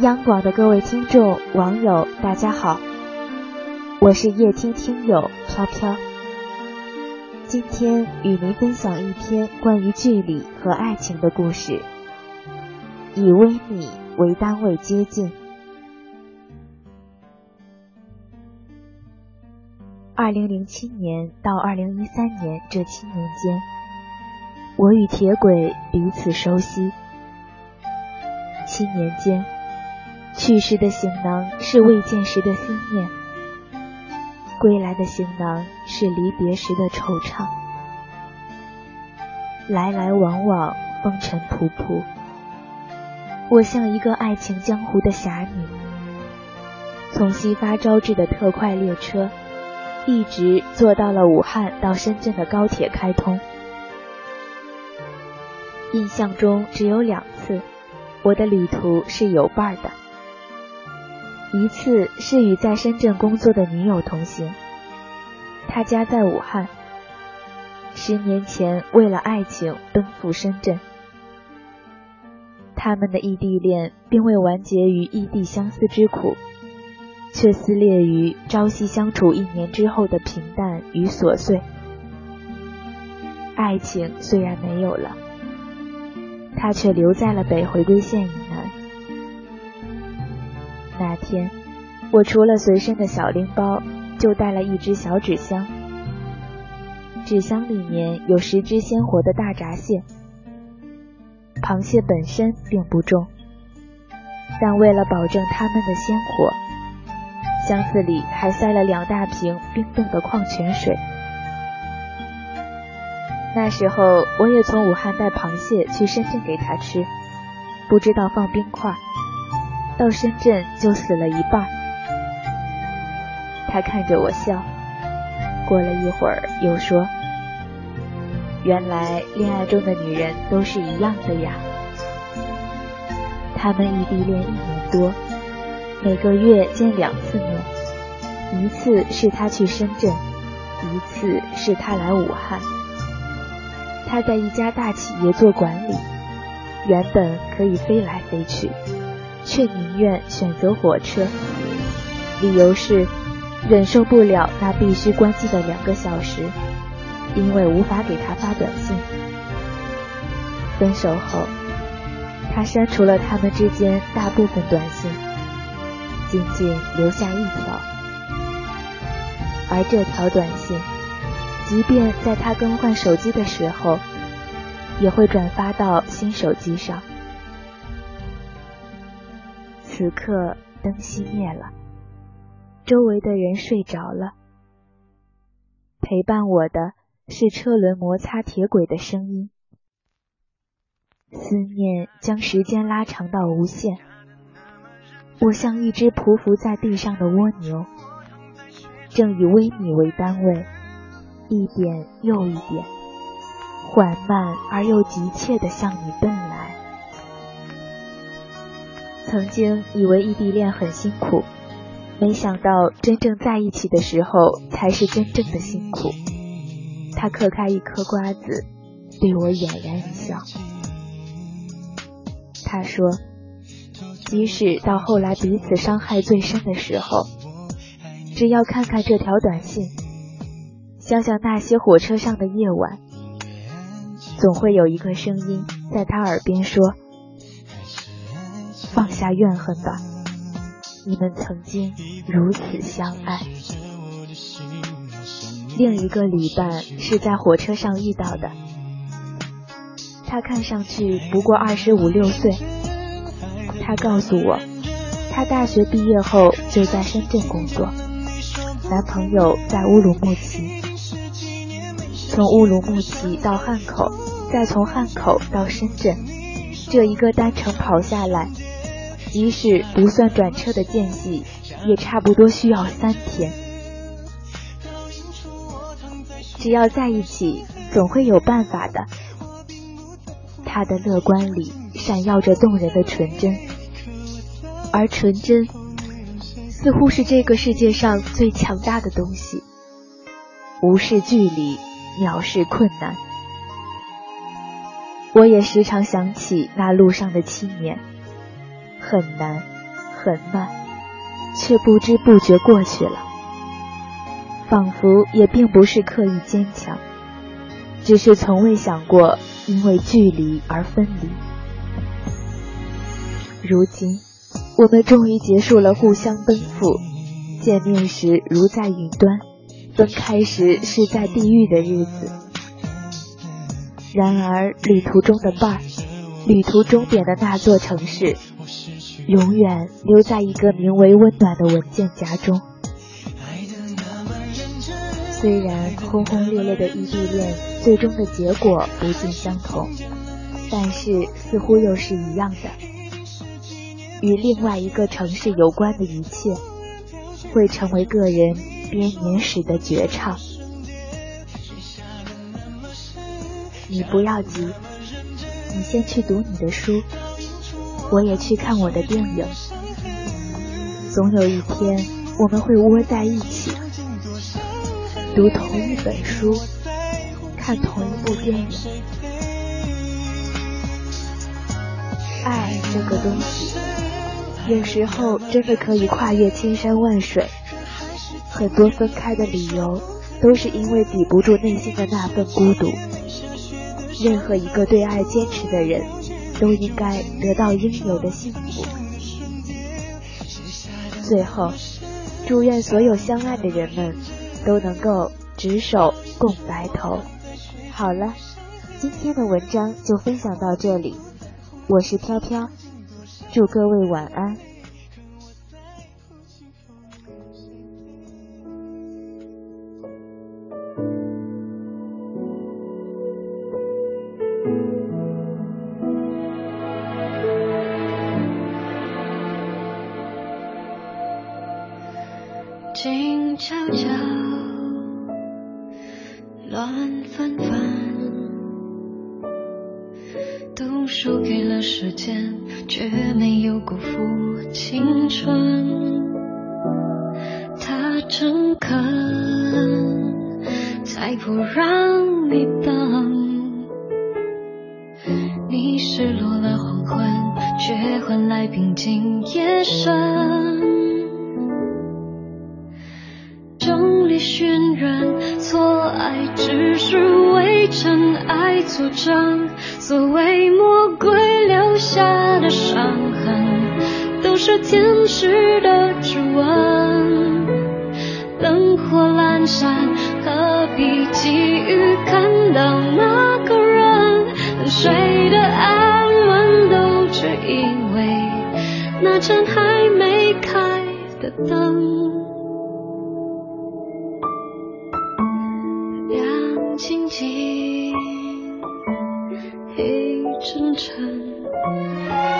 央广的各位听众、网友，大家好，我是夜听听友飘飘。今天与您分享一篇关于距离和爱情的故事，以微米为单位接近。二零零七年到二零一三年这七年间，我与铁轨彼此熟悉。七年间，去时的行囊是未见时的思念，归来的行囊是离别时的惆怅。来来往往，风尘仆仆，我像一个爱情江湖的侠女，从西发招致的特快列车，一直坐到了武汉到深圳的高铁开通。印象中只有两次。我的旅途是有伴儿的，一次是与在深圳工作的女友同行，她家在武汉，十年前为了爱情奔赴深圳，他们的异地恋并未完结于异地相思之苦，却撕裂于朝夕相处一年之后的平淡与琐碎，爱情虽然没有了。他却留在了北回归线。天，我除了随身的小拎包，就带了一只小纸箱。纸箱里面有十只鲜活的大闸蟹。螃蟹本身并不重，但为了保证它们的鲜活，箱子里还塞了两大瓶冰冻的矿泉水。那时候，我也从武汉带螃蟹去深圳给他吃，不知道放冰块，到深圳就死了一半。他看着我笑，过了一会儿又说：“原来恋爱中的女人都是一样的呀。”他们异地恋一年多，每个月见两次面，一次是他去深圳，一次是他来武汉。他在一家大企业做管理，原本可以飞来飞去，却宁愿选择火车，理由是忍受不了那必须关机的两个小时，因为无法给他发短信。分手后，他删除了他们之间大部分短信，仅仅留下一条，而这条短信。即便在他更换手机的时候，也会转发到新手机上。此刻灯熄灭了，周围的人睡着了，陪伴我的是车轮摩擦铁轨的声音。思念将时间拉长到无限，我像一只匍匐在地上的蜗牛，正以微米为单位。一点又一点，缓慢而又急切地向你奔。曾经以为异地恋很辛苦，没想到真正在一起的时候才是真正的辛苦。他嗑开一颗瓜子，对我俨然一笑。他说，即使到后来彼此伤害最深的时候，只要看看这条短信。想想那些火车上的夜晚，总会有一个声音在他耳边说：“放下怨恨吧，你们曾经如此相爱。”另一个旅伴是在火车上遇到的，他看上去不过二十五六岁。他告诉我，他大学毕业后就在深圳工作，男朋友在乌鲁木齐。从乌鲁木齐到汉口，再从汉口到深圳，这一个单程跑下来，即使不算转车的间隙，也差不多需要三天。只要在一起，总会有办法的。他的乐观里闪耀着动人的纯真，而纯真似乎是这个世界上最强大的东西，无视距离。藐视困难，我也时常想起那路上的七年，很难，很慢，却不知不觉过去了，仿佛也并不是刻意坚强，只是从未想过因为距离而分离。如今，我们终于结束了互相奔赴，见面时如在云端，分开时是在地狱的日子。然而，旅途中的伴儿，旅途终点的那座城市。永远留在一个名为温暖的文件夹中。虽然轰轰烈烈的异地恋最终的结果不尽相同，但是似乎又是一样的。与另外一个城市有关的一切，会成为个人编年史的绝唱。你不要急，你先去读你的书。我也去看我的电影，总有一天我们会窝在一起，读同一本书，看同一部电影。爱这个东西，有时候真的可以跨越千山万水。很多分开的理由，都是因为抵不住内心的那份孤独。任何一个对爱坚持的人。都应该得到应有的幸福。最后，祝愿所有相爱的人们都能够执手共白头。好了，今天的文章就分享到这里，我是飘飘，祝各位晚安。乱纷纷都输给了时间却没有辜负青春。他诚恳才不让你等你失落了黄昏却换来平静夜深。整理熏染爱只是为尘埃组成，所谓魔鬼留下的伤痕，都是天使的指纹。灯火阑珊，何必急于看到那个人？谁的安稳都只因为那盏还没开的灯。静静一阵阵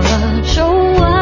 了皱纹